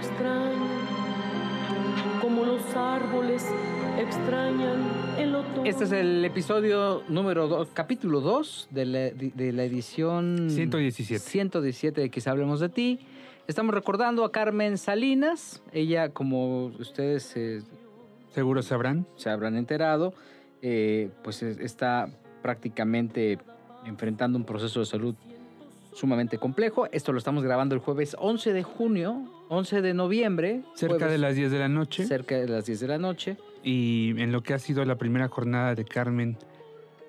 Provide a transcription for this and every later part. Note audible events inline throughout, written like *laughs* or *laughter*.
Extraño, como los árboles extrañan el otoño. Este es el episodio número 2, capítulo 2 de la, de la edición 117. 117 de Quizá Hablemos de Ti. Estamos recordando a Carmen Salinas. Ella, como ustedes eh, Seguro sabrán. se habrán enterado, eh, pues es- está prácticamente enfrentando un proceso de salud sumamente complejo. Esto lo estamos grabando el jueves 11 de junio, 11 de noviembre. Cerca jueves, de las 10 de la noche. Cerca de las 10 de la noche. Y en lo que ha sido la primera jornada de Carmen,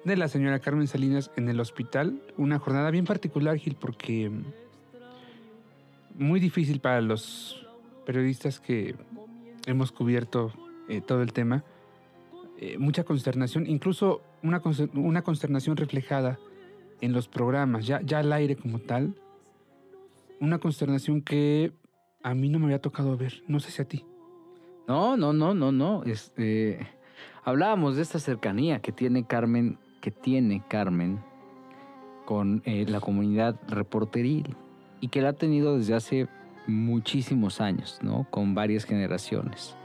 de la señora Carmen Salinas en el hospital. Una jornada bien particular, Gil, porque mm, muy difícil para los periodistas que hemos cubierto eh, todo el tema. Eh, mucha consternación, incluso una, una consternación reflejada en los programas, ya, ya al aire como tal. Una consternación que a mí no me había tocado ver, no sé si a ti. No, no, no, no, no. Este, hablábamos de esta cercanía que tiene Carmen, que tiene Carmen con eh, la comunidad reporteril y que la ha tenido desde hace muchísimos años, ¿no? Con varias generaciones.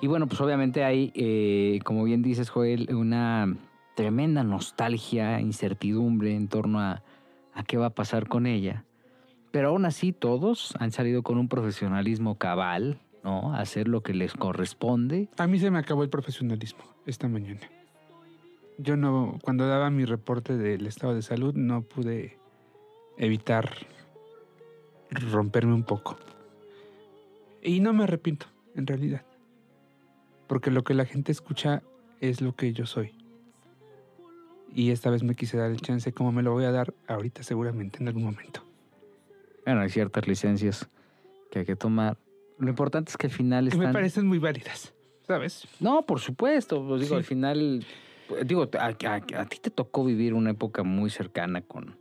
Y bueno, pues obviamente hay, eh, como bien dices, Joel, una tremenda nostalgia, incertidumbre en torno a, a qué va a pasar con ella. Pero aún así todos han salido con un profesionalismo cabal, ¿no? Hacer lo que les corresponde. A mí se me acabó el profesionalismo esta mañana. Yo no, cuando daba mi reporte del estado de salud, no pude evitar romperme un poco. Y no me arrepiento, en realidad. Porque lo que la gente escucha es lo que yo soy. Y esta vez me quise dar el chance como me lo voy a dar ahorita seguramente en algún momento. Bueno, hay ciertas licencias que hay que tomar. Lo importante es que al final Que me están... parecen muy válidas, ¿sabes? No, por supuesto. Pues digo, Sí. al final... pues, Digo, a, a- a ti te tocó vivir una época muy cercana con,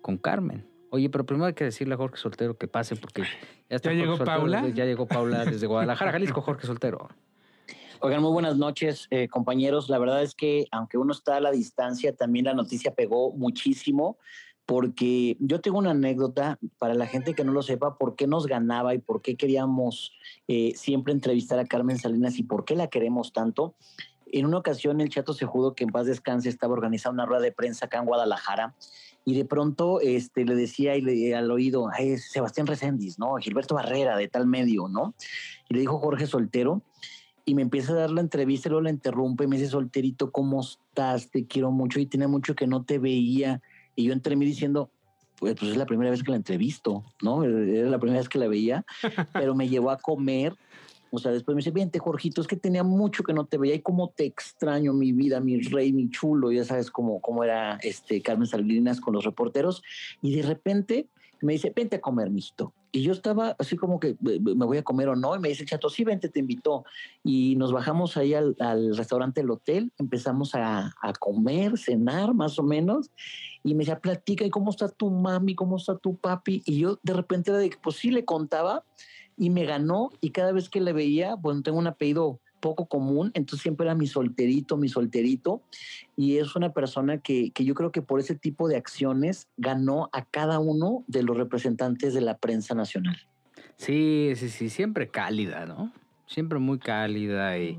con Carmen. Oye, pero primero hay que decirle a Jorge Soltero que pase porque ya, está ¿Ya Jorge llegó Soltero, Paula? Ya llegó Paula desde Guadalajara, Jalisco, Jorge Soltero. Oigan, muy buenas noches, eh, compañeros. La verdad es que aunque uno está a la distancia, también la noticia pegó muchísimo porque yo tengo una anécdota para la gente que no lo sepa, por qué nos ganaba y por qué queríamos eh, siempre entrevistar a Carmen Salinas y por qué la queremos tanto. En una ocasión el Chato Sejudo, que en paz descanse, estaba organizando una rueda de prensa acá en Guadalajara y de pronto este, le decía al oído, "Ay, es Sebastián Recendis, ¿no? Gilberto Barrera de tal medio, ¿no? Y le dijo Jorge Soltero y me empieza a dar la entrevista luego la interrumpe y me dice, solterito, ¿cómo estás? Te quiero mucho y tiene mucho que no te veía. Y yo entre mí diciendo, pues, pues es la primera vez que la entrevisto, ¿no? Era la primera vez que la veía, *laughs* pero me llevó a comer. O sea, después me dice, vente, Jorgito, es que tenía mucho que no te veía y cómo te extraño, mi vida, mi rey, mi chulo. Ya sabes cómo, cómo era este Carmen Salinas con los reporteros. Y de repente me dice, vente a comer, mijito. Y yo estaba así como que, ¿me voy a comer o no? Y me dice el chato, sí, vente, te invitó y nos bajamos ahí al, restaurante del hotel, empezamos a, a, comer, cenar más o menos, y me decía, platica, ¿y cómo está tu mami? ¿Cómo está tu papi? Y yo de repente era de que, pues sí, le contaba y me ganó, y cada vez que le veía, bueno, tengo un apellido poco común, entonces siempre era mi solterito, mi solterito, y es una persona que, que yo creo que por ese tipo de acciones ganó a cada uno de los representantes de la prensa nacional. Sí, sí, sí, siempre cálida, ¿no? Siempre muy cálida y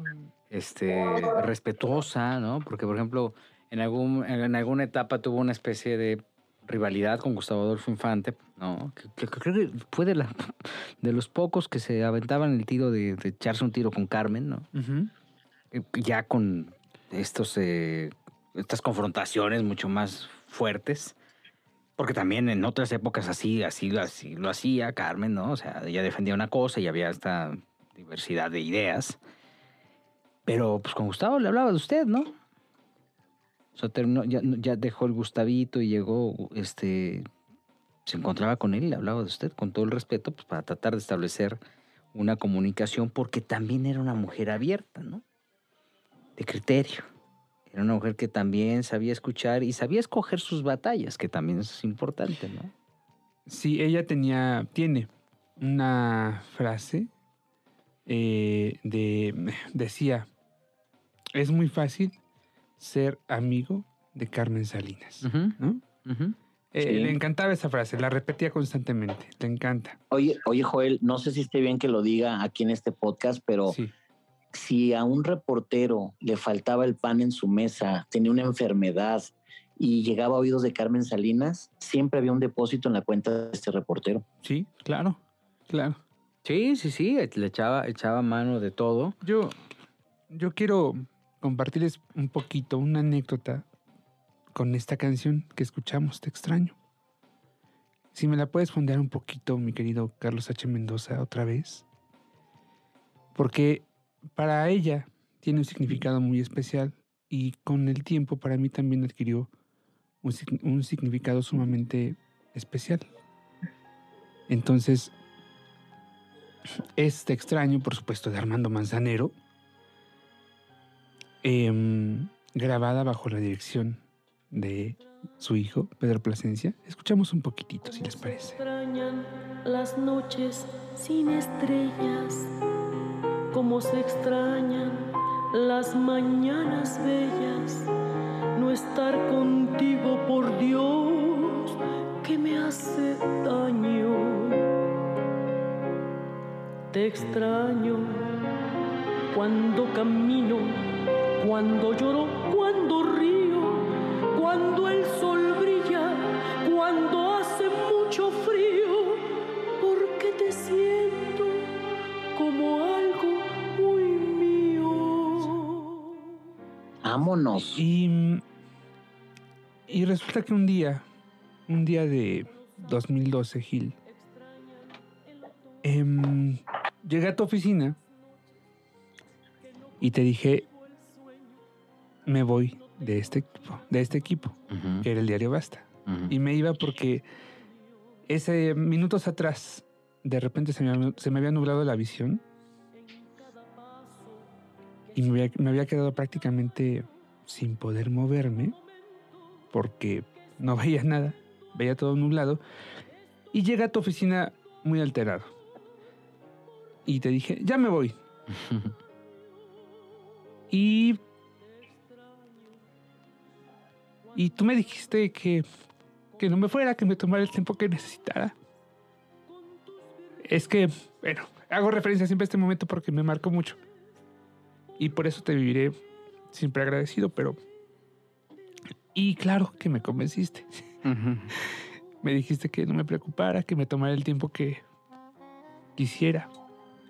este, respetuosa, ¿no? Porque, por ejemplo, en, algún, en alguna etapa tuvo una especie de rivalidad con Gustavo Adolfo Infante, ¿no? Que, que- que creo que fue de, la, de los pocos que se aventaban el tiro de, de echarse un tiro con Carmen, ¿no? Ya con estos, eh, estas confrontaciones mucho más fuertes. Porque también en otras épocas así, así, así lo hacía Carmen, ¿no? O sea, ella defendía una cosa y había esta diversidad de ideas. Pero pues con Gustavo le hablaba de usted, ¿no? Ya dejó el Gustavito y llegó este se encontraba con él y le hablaba de usted con todo el respeto, pues para tratar de establecer una comunicación, porque también era una mujer abierta, ¿no? De criterio. Era una mujer que también sabía escuchar y sabía escoger sus batallas, que también es importante, ¿no? Sí, ella tenía, tiene una frase eh, de, decía, es muy fácil ser amigo de Carmen Salinas. Eh, Sí. Le encantaba esa frase, la repetía constantemente, le encanta. Oye, oye, Joel, no sé si esté bien que lo diga aquí en este podcast, pero Sí. si a un reportero le faltaba el pan en su mesa, tenía una enfermedad y llegaba a oídos de Carmen Salinas, siempre había un depósito en la cuenta de este reportero. Sí, claro, claro. Sí, sí, sí, le echaba, echaba mano de todo. Yo, yo quiero compartirles un poquito, una anécdota con esta canción que escuchamos, Te extraño. Si me la puedes fondear un poquito, mi querido Carlos H. Mendoza, otra vez. Porque para ella tiene un significado muy especial y con el tiempo para mí también adquirió un, un significado sumamente especial. Entonces, este extraño, por supuesto, de Armando Manzanero, em, grabada bajo la dirección de su hijo, Pedro Plasencia. Escuchamos un poquitito, si les parece. extrañan las noches sin estrellas, como se extrañan las mañanas bellas, no estar contigo por Dios que me hace daño. Te extraño cuando camino, cuando lloro, cuando río, cuando el sol brilla, cuando hace mucho frío, porque te siento como algo muy mío. Vámonos. Y, y resulta que un día, un día de 2012, Gil, em, llegué a tu oficina y te dije, me voy de este equipo, de este equipo, que era el diario Basta. Y me iba porque ese minutos atrás, de repente se me, había- se me había nublado la visión y me había, me había quedado prácticamente sin poder moverme porque no *laughs* veía nada, veía todo nublado. Y llegué a tu oficina muy alterado. Y te dije, ya me voy. *laughs* Y. Y tú me dijiste que, que no me fuera, que me tomara el tiempo que necesitara. Es que, bueno, hago referencia siempre a este momento porque me marcó mucho. Y por eso te viviré siempre agradecido, pero. Y claro que me convenciste. *laughs* Me dijiste que no me preocupara, que me tomara el tiempo que quisiera,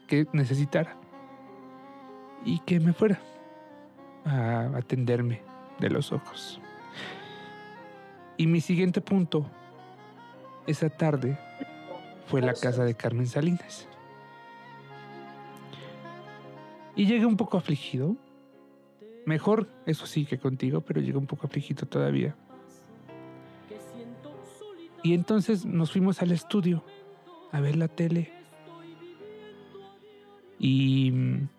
que necesitara. Y que me fuera a atenderme de los ojos. Y mi siguiente punto, esa tarde, fue la casa de Carmen Salinas. Y llegué un poco afligido. Mejor, eso sí, que contigo, pero llegué un poco afligido todavía. Y entonces nos fuimos al estudio a ver la tele. Y mm,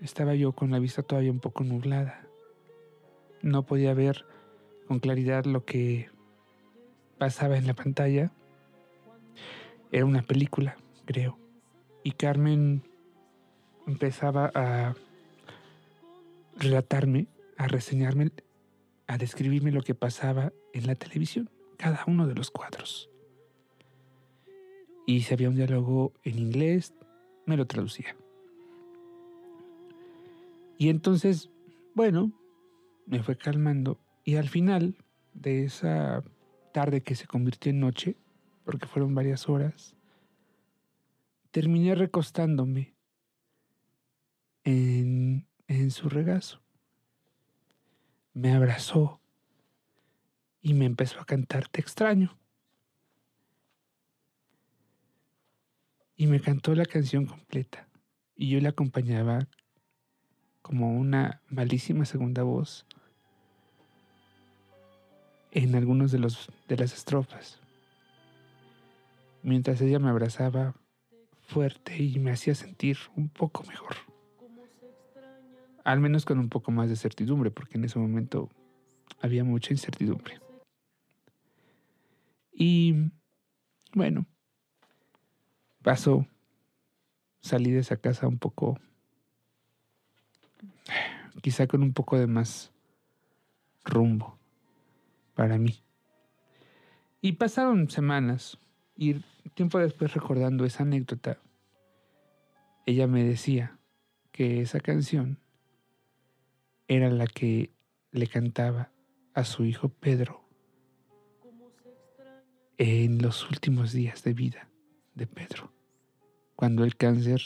estaba yo con la vista todavía un poco nublada. No podía ver con claridad lo que pasaba en la pantalla. Era una película, creo. Y Carmen empezaba a relatarme, a reseñarme, a describirme lo que pasaba en la televisión cada uno de los cuadros. Y si había un diálogo en inglés, me lo traducía. Y entonces, bueno, me fue calmando y al final de esa tarde que se convirtió en noche, porque fueron varias horas, terminé recostándome en, su regazo. Me abrazó y me empezó a cantar Te extraño. Y me cantó la canción completa. Y yo le acompañaba como una malísima segunda voz en algunos de, los, de las estrofas. mientras ella me abrazaba fuerte y me hacía sentir un poco mejor. Al menos con un poco más de certidumbre, porque en ese momento había mucha incertidumbre. Y bueno, pasó, salí de esa casa un poco, quizá con un poco de más rumbo para mí. Y pasaron semanas y tiempo después recordando esa anécdota, ella me decía que esa canción era la que le cantaba a su hijo Pedro en los últimos días de vida de Pedro, cuando el cáncer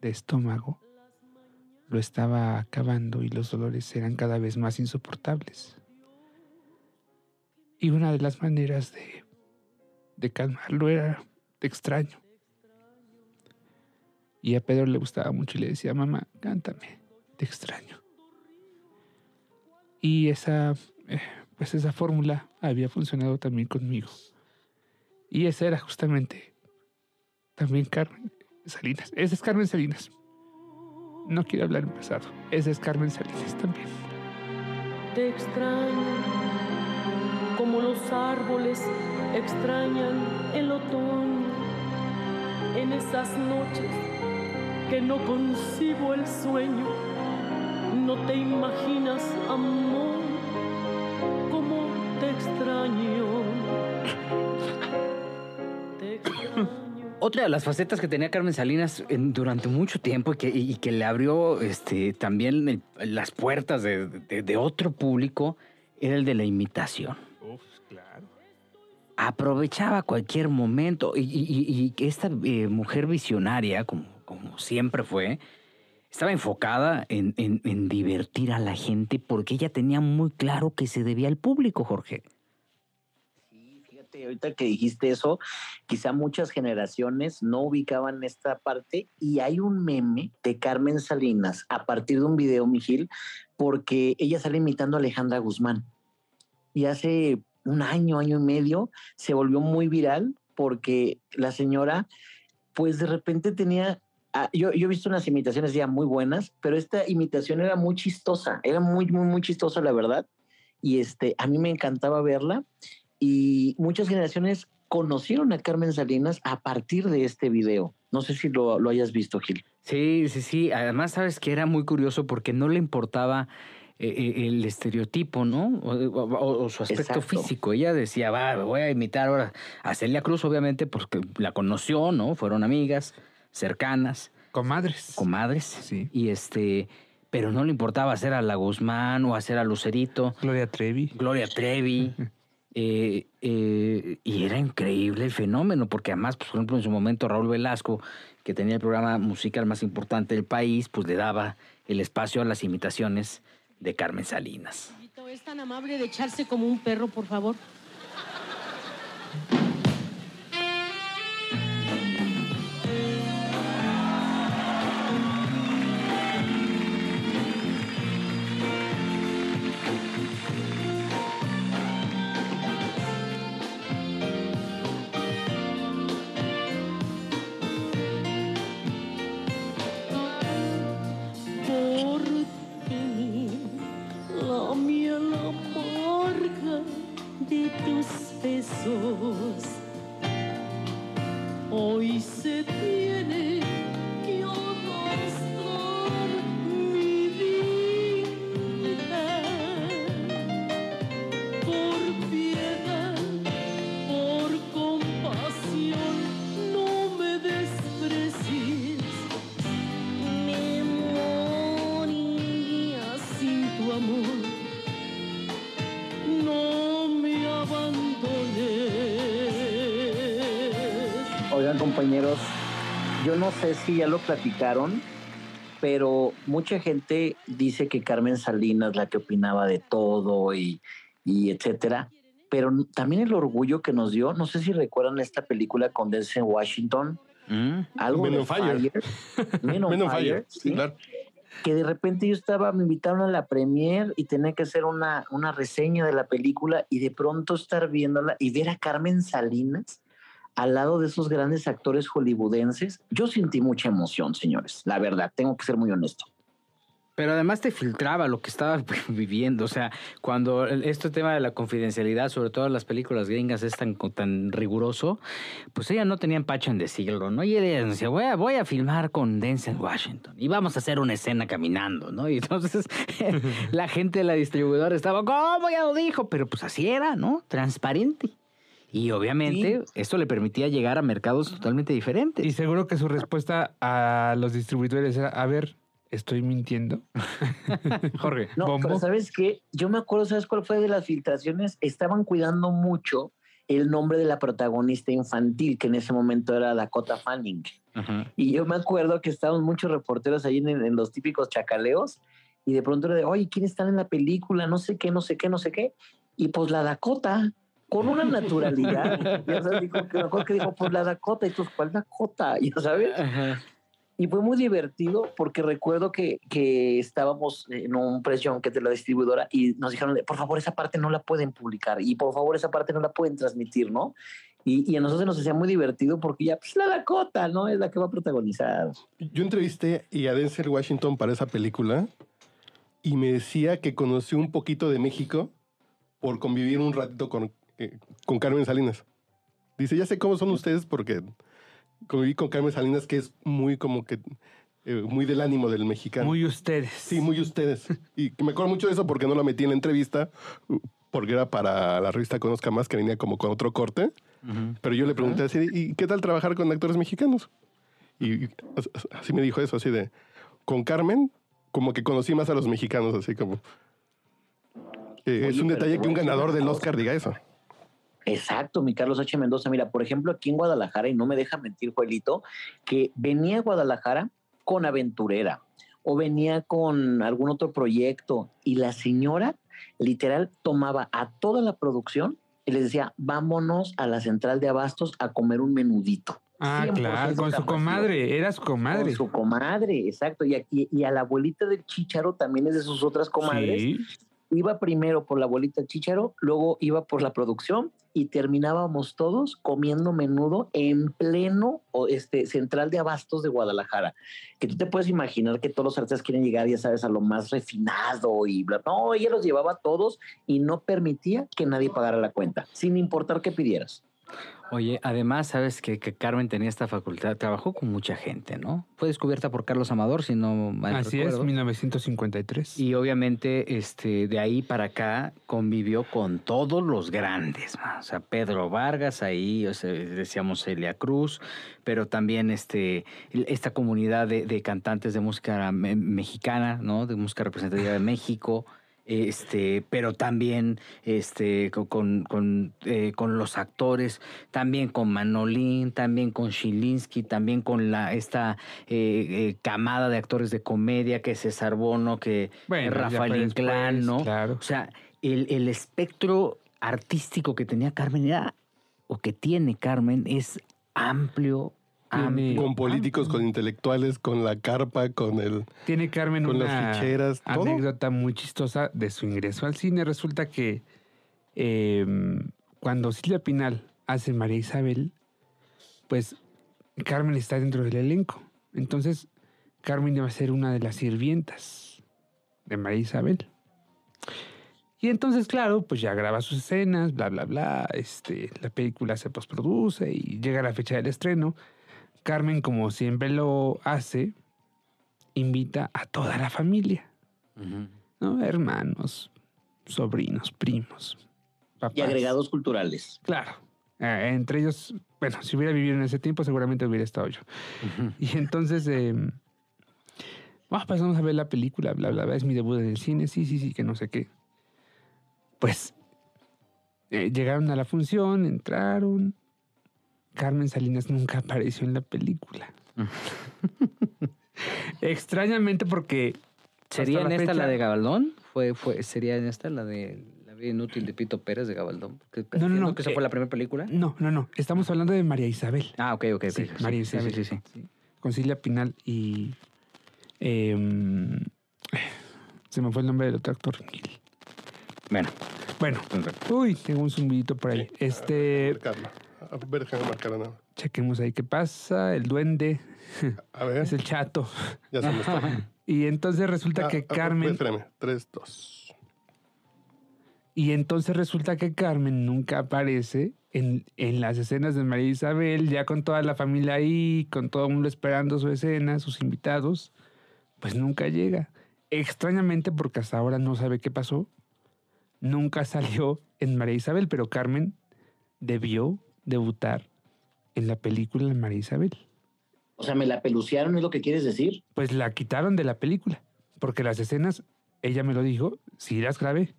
de estómago lo estaba acabando y los dolores eran cada vez más insoportables. Y una de las maneras de, de calmarlo era de extraño. Y a Pedro le gustaba mucho y le decía, mamá, cántame, te extraño. Y esa, eh, pues esa fórmula había funcionado también conmigo. Y esa era justamente también Carmen Salinas. Esa es Carmen Salinas. No quiero hablar en pasado. Esa es Carmen Salinas también. Te extraño como los árboles extrañan el otoño en esas noches que no concibo el sueño. No te imaginas, amor, como te extraño. Te extraño. *clears throat* Otra de las facetas que tenía Carmen Salinas durante mucho tiempo y que, le abrió este, también las puertas de- de otro público era el de la imitación. Aprovechaba cualquier momento y, y- y- esta eh, mujer visionaria, como, como siempre fue, estaba enfocada en, en- en divertir a la gente porque ella tenía muy claro que se debía al público, Jorge. Sí, fíjate, ahorita que dijiste eso, quizá muchas generaciones no ubicaban esta parte y hay un meme de Carmen Salinas a partir de un video, Mijil, porque ella sale imitando a Alejandra Guzmán. Y hace un año, año y medio, se volvió muy viral porque la señora, pues de repente tenía... ah, Yo, yo he visto unas imitaciones ya muy buenas, pero esta imitación era muy chistosa, era muy, muy, muy chistosa, la verdad. Y este, a mí me encantaba verla y muchas generaciones conocieron a Carmen Salinas a partir de este video. No sé si lo, lo hayas visto, Gil. Sí, sí, sí. Además, sabes que era muy curioso porque no le importaba el estereotipo, ¿no? O, o- o su aspecto Exacto. físico. Ella decía, va, voy a imitar ahora a Celia Cruz, obviamente, porque la conoció, ¿no? Fueron amigas, cercanas, Comadres. comadres. Sí. Y este, pero no le importaba hacer a la Guzmán o hacer a Lucerito, Gloria Trevi. Gloria Trevi. *laughs* eh, eh, y era increíble el fenómeno, porque además, pues, por ejemplo, en su momento Raúl Velasco, que tenía el programa musical más importante del país, pues le daba el espacio a las imitaciones de Carmen Salinas. ¿Es tan amable de echarse como un perro, por favor? Compañeros, yo no sé si ya lo platicaron, pero mucha gente dice que Carmen Salinas la que opinaba de todo y, y etcétera. Pero también el orgullo que nos dio, no sé si recuerdan esta película con Denzel Washington, ¿Mm? algo Men de on Fire. Men on *laughs* Men on Fire, Fire, ¿sí? sí, claro. que de repente yo estaba, me invitaron a la premier y tenía que hacer una, una reseña de la película y de pronto estar viéndola y ver a Carmen Salinas al lado de esos grandes actores hollywoodenses, yo sentí mucha emoción, señores. La verdad, tengo que ser muy honesto. Pero además te filtraba lo que estaba *laughs* viviendo. O sea, cuando este tema de la confidencialidad, sobre todo las películas gringas, es tan, tan riguroso, pues ella no tenía empacho en decirlo, ¿no? Y ella decía, voy a, voy a filmar con Denzel Washington y vamos a hacer una escena caminando, ¿no? Y entonces *laughs* la gente de la distribuidora estaba, ¿cómo ya lo dijo? Pero pues así era, ¿no? Transparente. Y obviamente esto le permitía llegar a mercados totalmente diferentes. Y seguro que su respuesta a los distribuidores era, a ver, estoy mintiendo. *laughs* Jorge. No, ¿Bombo? pero ¿sabes qué? Yo me acuerdo, ¿sabes cuál fue de las filtraciones? Estaban cuidando mucho el nombre de la protagonista infantil, que en ese momento era Dakota Fanning. Y yo me acuerdo que estaban muchos reporteros ahí en, en los típicos chacaleos y de pronto era de, oye, ¿quién está en la película? No sé qué, no sé qué, no sé qué. Y pues la Dakota, con una *laughs* naturalidad. ya sabes, dijo, que me acuerdo que dijo, pues la Dakota. Y tú, ¿cuál Dakota? Ya sabes. Ajá. Y fue muy divertido porque recuerdo que, que estábamos en un presión que de la distribuidora y nos dijeron, de, por favor, esa parte no la pueden publicar y por favor, esa parte no la pueden transmitir, ¿no? Y, y a nosotros nos hacía muy divertido porque ya, pues la Dakota, ¿no? Es la que va a protagonizar. Yo entrevisté a Denzel Washington para esa película y me decía que conoció un poquito de México por convivir un ratito con, eh, con Carmen Salinas. Dice, ya sé cómo son ustedes porque conviví con Carmen Salinas, que es muy como que, eh, muy del ánimo del mexicano. Muy ustedes. Sí, muy ustedes. Y me acuerdo mucho de eso porque no la metí en la entrevista, porque era para la revista Conozca Más, que venía como con otro corte. Ujú. Pero yo le pregunté así, ¿y qué tal trabajar con actores mexicanos? Y y as- as- así me dijo eso, así de, con Carmen, como que conocí más a los mexicanos, así como... Eh, es un detalle que un ganador del. Oscar diga eso. Exacto, mi Carlos H. Mendoza. Mira, por ejemplo, aquí en Guadalajara, y no me deja mentir, Joelito, que venía a Guadalajara con aventurera o venía con algún otro proyecto y la señora literal tomaba a toda la producción y les decía, vámonos a la central de abastos a comer un menudito. Ah, 100% claro, con su comadre, era su comadre. Con su comadre, exacto. Y, aquí- y a la abuelita del chícharo también es de sus otras comadres. Sí. Iba primero por la abuelita chícharo, luego iba por la producción y terminábamos todos comiendo menudo en pleno este, central de abastos de Guadalajara. Que tú te puedes imaginar que todos los artistas quieren llegar, ya sabes, a lo más refinado y bla. No, ella los llevaba todos y no permitía que nadie pagara la cuenta, sin importar qué pidieras. Oye, además, sabes que, que Carmen tenía esta facultad, trabajó con mucha gente, ¿no? Fue descubierta por Carlos Amador, si no mal Así recuerdo. es, 1953. Y obviamente, este, de ahí para acá convivió con todos los grandes, ¿no? o sea, Pedro Vargas ahí, o sea, decíamos Celia Cruz, pero también este, esta comunidad de, de cantantes de música me- mexicana, ¿no? De música representativa de *laughs* México. Este, pero también este, co- con, con, eh, con los actores, también con Manolín, también con Shilinsky, también con la, esta eh, eh, camada de actores de comedia que es César Bono, que Bueno, Rafael Inclán, ¿no? Claro. O sea, el, el espectro artístico que tenía Carmen era, o que tiene Carmen, es amplio, Tiene-. Con políticos, con intelectuales, con la carpa, con el... Tiene Carmen Con las una ficheras, todo. anécdota muy chistosa de su ingreso al cine. Resulta que eh, cuando Silvia Pinal hace María Isabel, pues Carmen está dentro del elenco. Entonces, Carmen iba a ser una de las sirvientas de María Isabel. Y entonces, claro, pues ya graba sus escenas, bla, bla, bla. Este, la película se postproduce y llega la fecha del estreno. Carmen, como siempre lo hace, invita a toda la familia. Hermanos, sobrinos, primos, papás. Y agregados culturales. Claro. Eh, entre ellos, bueno, si hubiera vivido en ese tiempo, seguramente hubiera estado yo. Y entonces, eh, ah, pues vamos a ver la película, bla, bla, bla. Es mi debut en el cine, sí, sí, sí, que no sé qué. Pues eh, llegaron a la función, entraron. Carmen Salinas nunca apareció en la película. *laughs* Extrañamente porque... ¿Sería en esta la de Gabaldón? ¿Fue, fue, ¿Sería en esta la de La vida inútil de Pito Pérez de Gabaldón? Que, No, no, no, que esa eh, fue la primera película. No, no, no. Estamos hablando de María Isabel. Ah, ok, ok. Sí, María sí, Isabel. sí, sí, sí. sí. Con Silvia Pinal y... em, se me fue el nombre del otro actor. Bueno, Bueno, uy, tengo un zumbidito por ahí. Este... Carla. A ver, déjame marcar una. Chequemos ahí qué pasa. El duende A ver, es el chato. ya se me está. *laughs* Y entonces resulta Ah, que ah, Carmen. Espérame, tres, dos. Y entonces resulta que Carmen nunca aparece en, en las escenas de María Isabel, ya con toda la familia ahí, con todo el mundo esperando su escena, sus invitados. Pues nunca llega. Extrañamente, porque hasta ahora no sabe qué pasó, nunca salió en María Isabel, pero Carmen debió debutar en la película de María Isabel. O sea, me la pelucearon, es lo que quieres decir. Pues la quitaron de la película, porque las escenas, ella me lo dijo, sí las grabé.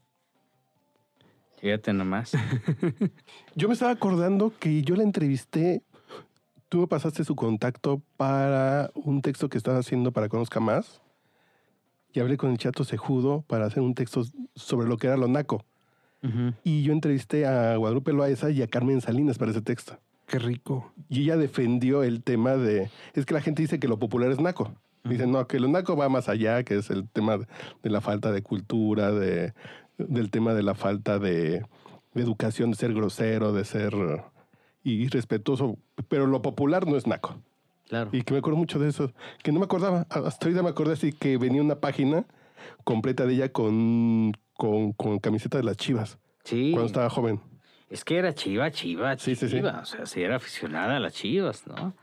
Fíjate nomás. *laughs* Yo me estaba acordando que yo la entrevisté. Tú me pasaste su contacto para un texto que estaba haciendo para Conozca Más. Y hablé con el Chato Sejudo para hacer un texto sobre lo que era lo naco. Y yo entrevisté a Guadalupe Loaesa y a Carmen Salinas para ese texto. Qué rico. Y ella defendió el tema de... Es que la gente dice que lo popular es naco. Dicen, no, que lo naco va más allá, que es el tema de la falta de cultura, de, del tema de la falta de, de educación, de ser grosero, de ser irrespetuoso. Pero lo popular no es naco. Claro. Y que me acuerdo mucho de eso, que no me acordaba. Hasta ahorita me acordé así que venía una página completa de ella con, con, con camiseta de las chivas, Sí. cuando estaba joven. Es que era chiva, chiva, Sí, sí, sí. chiva. O sea, sí era aficionada a las chivas, ¿no?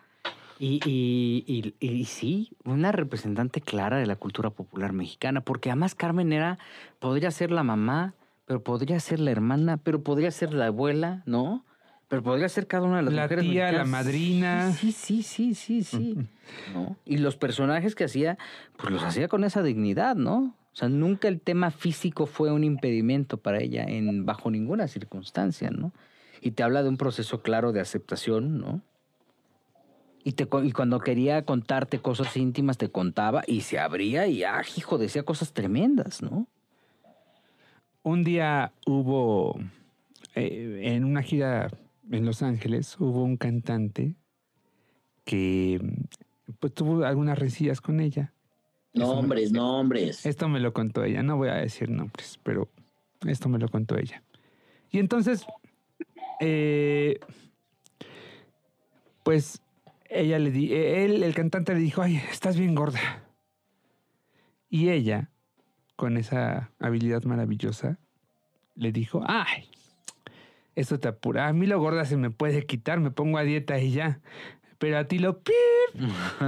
Y, y, y, y sí, una representante clara de la cultura popular mexicana, porque además Carmen era, podría ser la mamá, pero podría ser la hermana, pero podría ser la abuela, ¿no? Pero podría ser cada una de las La mujeres tía, la madrina. Sí, sí, sí, sí, sí. ¿no? Y los personajes que hacía, pues los hacía con esa dignidad, ¿no? O sea, nunca el tema físico fue un impedimento para ella en bajo ninguna circunstancia, ¿no? Y te habla de un proceso claro de aceptación, ¿no? Y, te, y cuando quería contarte cosas íntimas, te contaba y se abría y, ah, hijo, decía cosas tremendas, ¿no? Un día hubo, eh, en una gira en Los Ángeles, hubo un cantante que pues tuvo algunas rencillas con ella. Nombres, nombres. Esto me lo contó ella, no voy a decir nombres, pero esto me lo contó ella. Y entonces, eh, pues ella le di, eh, él, el cantante le dijo, ay, estás bien gorda. Y ella, con esa habilidad maravillosa, le dijo, ay, esto te apura. A mí lo gorda se me puede quitar, me pongo a dieta y ya. Pero a ti lo pip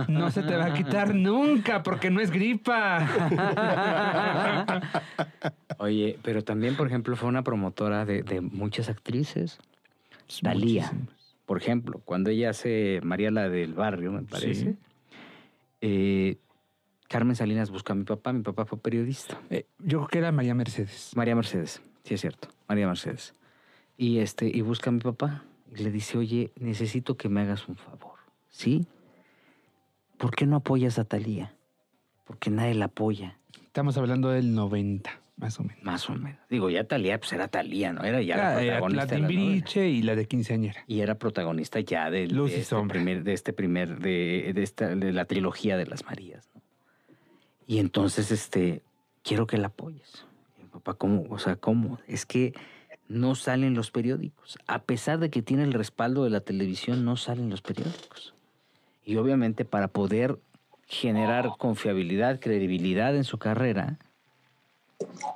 no se te va a quitar nunca porque no es gripa. Oye, pero también, por ejemplo, fue una promotora de, de muchas actrices. Muchísimas. Por ejemplo, cuando ella hace María la del barrio, me parece, Sí. eh, Carmen Salinas busca a mi papá, mi papá fue periodista. Eh, yo creo que era María Mercedes. María Mercedes, sí es cierto, María Mercedes. Y este, y busca a mi papá y le dice, oye, necesito que me hagas un favor. ¿Sí? ¿Por qué no apoyas a Talía? Porque nadie la apoya, Estamos hablando del 90, más o menos. más o menos. Digo, ya Talía, pues era Talía, ¿no? Era ya la Ah, era protagonista. la de la y la de quinceañera. y era protagonista ya del- Luz de, y este primer, de este primer, de, de esta, de la trilogía de las Marías. ¿no? Y entonces, este, quiero que la apoyes. Papá, ¿cómo? O sea, ¿cómo? Es que no salen los periódicos. A pesar de que tiene el respaldo de la televisión, no salen los periódicos. Y obviamente para poder generar confiabilidad, credibilidad en su carrera,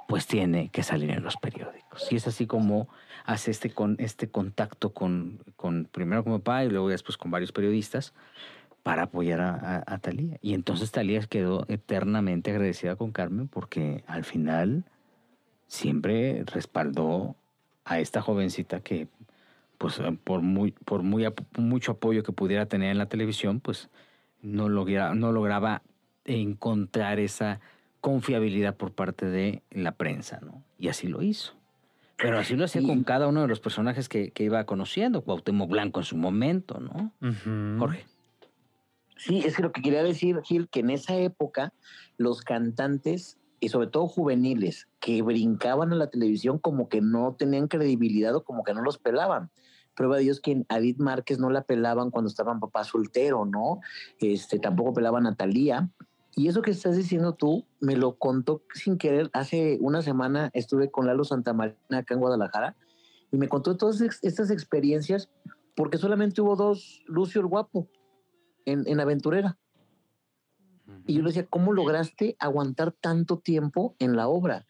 pues tiene que salir en los periódicos. Y es así como hace este, con, este contacto con, con, primero con mi papá y luego después con varios periodistas para apoyar a, a, a Talía. Y entonces Talía quedó eternamente agradecida con Carmen porque al final siempre respaldó a esta jovencita que, pues por, muy, por muy, mucho apoyo que pudiera tener en la televisión, pues no, logra, no lograba encontrar esa confiabilidad por parte de la prensa, ¿no? Y así lo hizo. Pero así lo hacía Sí. con cada uno de los personajes que, que iba conociendo, Cuauhtémoc Blanco en su momento, ¿no? Jorge. Sí, es que lo que quería decir, Gil, que en esa época los cantantes, y sobre todo juveniles, que brincaban a la televisión como que no tenían credibilidad o como que no los pelaban. Prueba de Dios que a Edith Márquez no la pelaban cuando estaban papá soltero, ¿no? Este, tampoco pelaban a Talía. Y eso que estás diciendo tú, me lo contó sin querer. Hace una semana estuve con Lalo Santamarina acá en Guadalajara y me contó todas estas experiencias porque solamente hubo dos Lucio el Guapo en, en Aventurera. Y yo le decía, ¿cómo lograste aguantar tanto tiempo en la obra?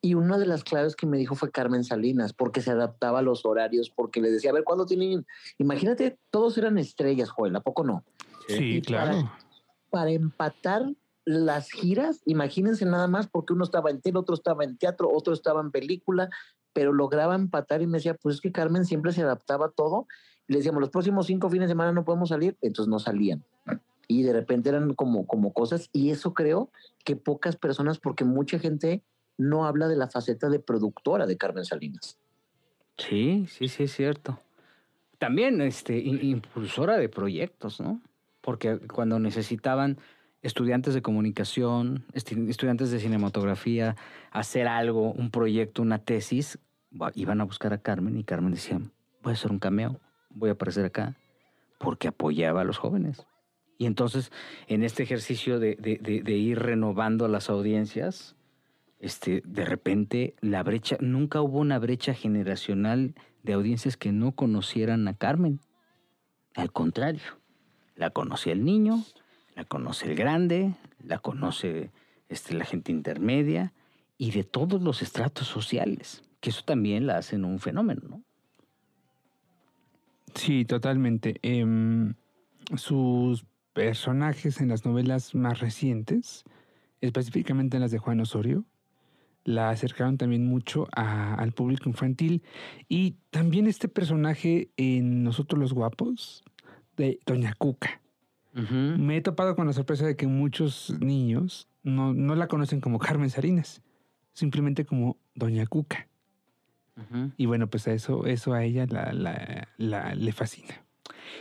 Y una de las claves que me dijo fue Carmen Salinas, porque se adaptaba a los horarios, porque le decía, a ver, ¿cuándo tienen? Imagínate, todos eran estrellas, Joel, ¿a poco no? Sí, Y claro. Para, para empatar las giras, imagínense nada más, porque uno estaba en tele, otro estaba en teatro, otro estaba en película, pero lograba empatar y me decía, pues es que Carmen siempre se adaptaba a todo. Y le decíamos, los próximos cinco fines de semana no podemos salir, entonces no salían. Y de repente eran como, como cosas, y eso creo que pocas personas, porque mucha gente no habla de la faceta de productora de Carmen Salinas. Sí, sí, sí, es cierto. También este, impulsora de proyectos, ¿no? Porque cuando necesitaban estudiantes de comunicación, estudiantes de cinematografía, hacer algo, un proyecto, una tesis, iban a buscar a Carmen y Carmen decía, voy a hacer un cameo, voy a aparecer acá, porque apoyaba a los jóvenes. Y entonces, en este ejercicio de, ir renovando las audiencias, este, de repente la brecha, nunca hubo una brecha generacional de audiencias que no conocieran a Carmen. Al contrario, la conocía el niño, la conoce el grande, la conoce este, la gente intermedia y de todos los estratos sociales, que eso también la hacen un fenómeno, ¿no? Sí, totalmente. Em, sus personajes en las novelas más recientes, específicamente en las de Juan Osorio, la acercaron también mucho a- al público infantil. Y también este personaje en Nosotros los Guapos, de Doña Cuca. Me he topado con la sorpresa de que muchos niños no, no la conocen como Carmen Salinas, simplemente como Doña Cuca. Y bueno, pues a eso, eso a ella la, la- la- le fascina.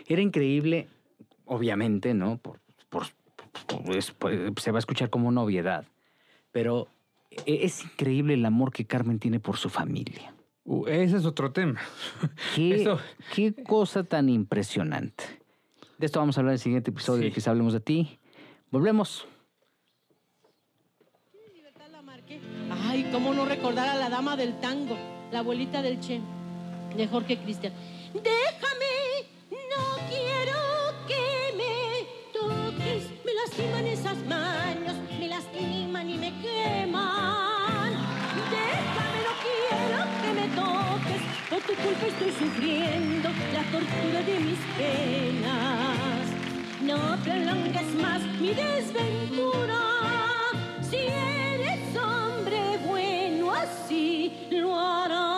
Era increíble, obviamente, ¿no? Por, por- por- es- pues, se va a escuchar como una obviedad, pero e- es increíble el amor que Carmen tiene por su familia. Uh, ese es otro tema. Qué, *laughs* Eso- qué cosa tan impresionante. De esto vamos a hablar en el siguiente episodio de Sí. Quizá Hablemos de Ti. Volvemos. Ay, cómo no recordar a la dama del tango, la abuelita del Che, de Jorge Cristian. Déjame, culpa estoy sufriendo la tortura de mis penas. No prolongues más mi desventura. Si eres hombre bueno, así lo harás.